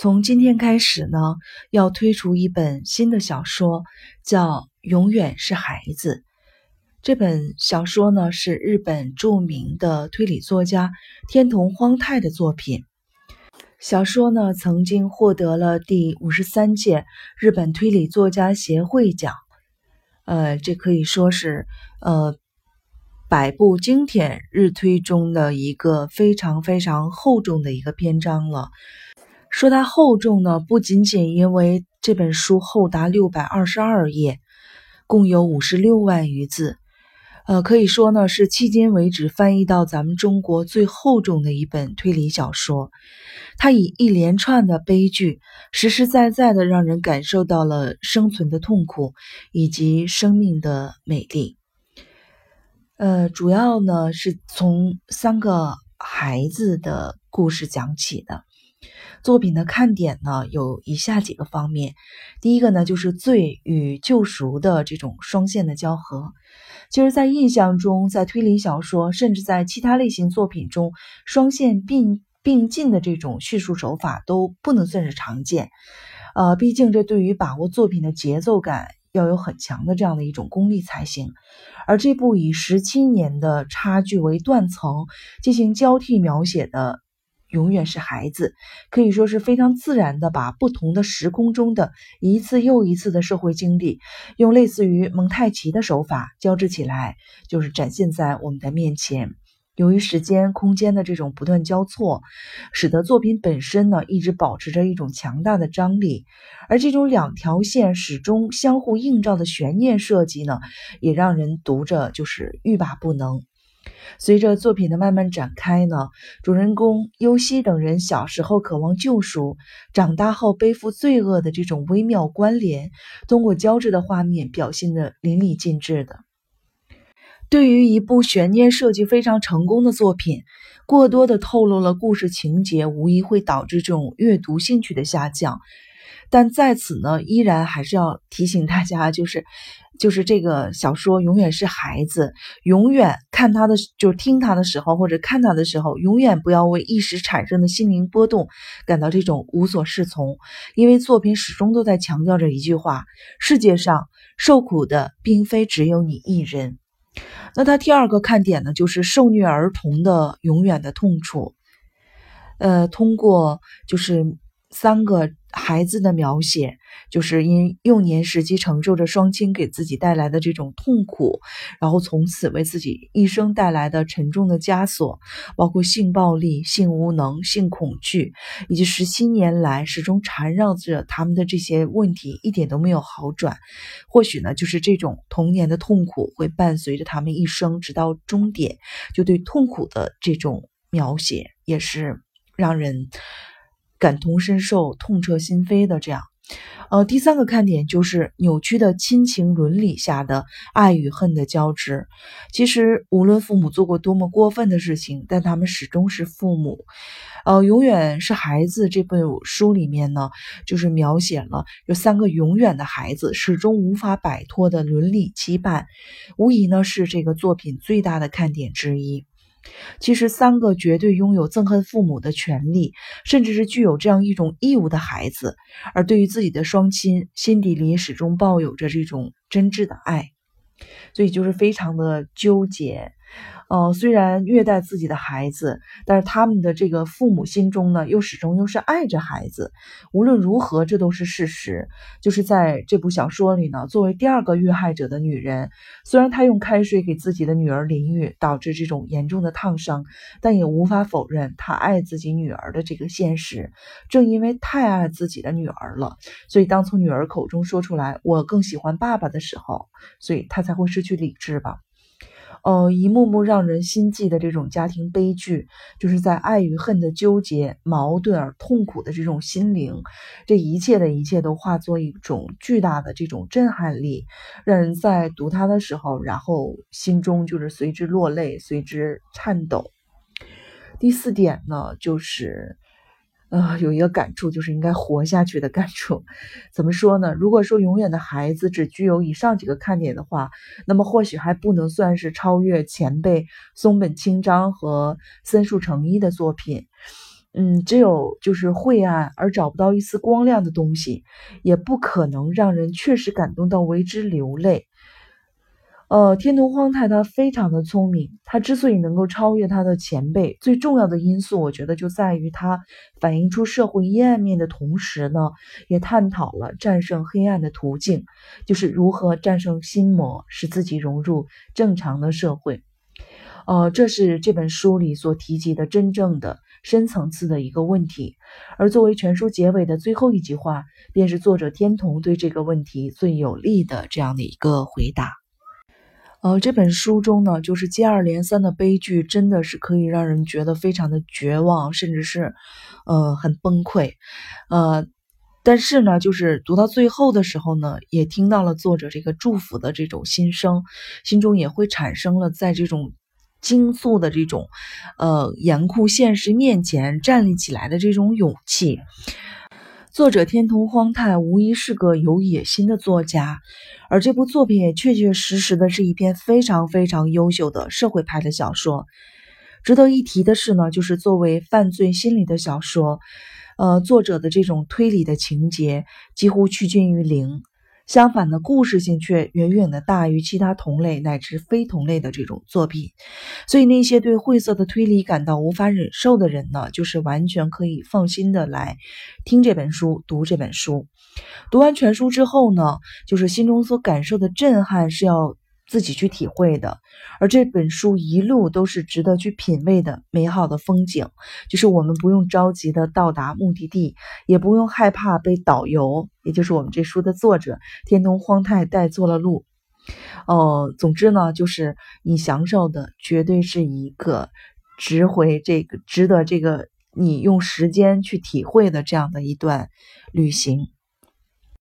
从今天开始呢，要推出一本新的小说，叫《永远是孩子》。这本小说呢，是日本著名的推理作家天童荒太的作品。小说呢，曾经获得了第五十三届日本推理作家协会奖。呃，这可以说是呃百部经典日推中的一个非常非常厚重的一个篇章了。说它厚重呢，不仅仅因为这本书厚达六百二十二页，共有五十六万余字，呃，可以说呢是迄今为止翻译到咱们中国最厚重的一本推理小说。它以一连串的悲剧，实实在在的让人感受到了生存的痛苦以及生命的美丽。呃，主要呢是从三个孩子的故事讲起的。作品的看点呢，有以下几个方面。第一个呢，就是罪与救赎的这种双线的交合。其实，在印象中，在推理小说，甚至在其他类型作品中，双线并并进的这种叙述手法都不能算是常见。呃，毕竟这对于把握作品的节奏感要有很强的这样的一种功力才行。而这部以十七年的差距为断层进行交替描写的。永远是孩子，可以说是非常自然的把不同的时空中的一次又一次的社会经历，用类似于蒙太奇的手法交织起来，就是展现在我们的面前。由于时间、空间的这种不断交错，使得作品本身呢一直保持着一种强大的张力，而这种两条线始终相互映照的悬念设计呢，也让人读着就是欲罢不能。随着作品的慢慢展开呢，主人公优希等人小时候渴望救赎，长大后背负罪恶的这种微妙关联，通过交织的画面表现的淋漓尽致的。对于一部悬念设计非常成功的作品，过多的透露了故事情节，无疑会导致这种阅读兴趣的下降。但在此呢，依然还是要提醒大家，就是，就是这个小说永远是孩子，永远看他的，就是听他的时候，或者看他的时候，永远不要为一时产生的心灵波动感到这种无所适从，因为作品始终都在强调着一句话：世界上受苦的并非只有你一人。那他第二个看点呢，就是受虐儿童的永远的痛楚。呃，通过就是三个。孩子的描写，就是因幼年时期承受着双亲给自己带来的这种痛苦，然后从此为自己一生带来的沉重的枷锁，包括性暴力、性无能、性恐惧，以及十七年来始终缠绕着他们的这些问题，一点都没有好转。或许呢，就是这种童年的痛苦会伴随着他们一生，直到终点。就对痛苦的这种描写，也是让人。感同身受、痛彻心扉的这样，呃，第三个看点就是扭曲的亲情伦理下的爱与恨的交织。其实，无论父母做过多么过分的事情，但他们始终是父母。呃，永远是孩子这本书里面呢，就是描写了有三个永远的孩子始终无法摆脱的伦理羁绊，无疑呢是这个作品最大的看点之一。其实，三个绝对拥有憎恨父母的权利，甚至是具有这样一种义务的孩子，而对于自己的双亲，心底里始终抱有着这种真挚的爱，所以就是非常的纠结。呃，虽然虐待自己的孩子，但是他们的这个父母心中呢，又始终又是爱着孩子。无论如何，这都是事实。就是在这部小说里呢，作为第二个遇害者的女人，虽然她用开水给自己的女儿淋浴，导致这种严重的烫伤，但也无法否认她爱自己女儿的这个现实。正因为太爱自己的女儿了，所以当从女儿口中说出来“我更喜欢爸爸”的时候，所以她才会失去理智吧。呃，一幕幕让人心悸的这种家庭悲剧，就是在爱与恨的纠结、矛盾而痛苦的这种心灵，这一切的一切都化作一种巨大的这种震撼力，让人在读它的时候，然后心中就是随之落泪，随之颤抖。第四点呢，就是。呃，有一个感触，就是应该活下去的感触。怎么说呢？如果说永远的孩子只具有以上几个看点的话，那么或许还不能算是超越前辈松本清张和森树成一的作品。嗯，只有就是晦暗而找不到一丝光亮的东西，也不可能让人确实感动到为之流泪。呃，天童荒太他非常的聪明，他之所以能够超越他的前辈，最重要的因素，我觉得就在于他反映出社会阴暗面的同时呢，也探讨了战胜黑暗的途径，就是如何战胜心魔，使自己融入正常的社会。呃，这是这本书里所提及的真正的深层次的一个问题。而作为全书结尾的最后一句话，便是作者天童对这个问题最有力的这样的一个回答。呃，这本书中呢，就是接二连三的悲剧，真的是可以让人觉得非常的绝望，甚至是，呃，很崩溃。呃，但是呢，就是读到最后的时候呢，也听到了作者这个祝福的这种心声，心中也会产生了在这种惊悚的这种，呃，严酷现实面前站立起来的这种勇气。作者天童荒太无疑是个有野心的作家。而这部作品也确确实实的是一篇非常非常优秀的社会派的小说。值得一提的是呢，就是作为犯罪心理的小说，呃，作者的这种推理的情节几乎趋近于零。相反的，故事性却远远的大于其他同类乃至非同类的这种作品。所以，那些对晦涩的推理感到无法忍受的人呢，就是完全可以放心的来听这本书、读这本书。读完全书之后呢，就是心中所感受的震撼是要。自己去体会的，而这本书一路都是值得去品味的美好的风景，就是我们不用着急的到达目的地，也不用害怕被导游，也就是我们这书的作者天童荒太带错了路。哦，总之呢，就是你享受的绝对是一个值回这个值得这个你用时间去体会的这样的一段旅行。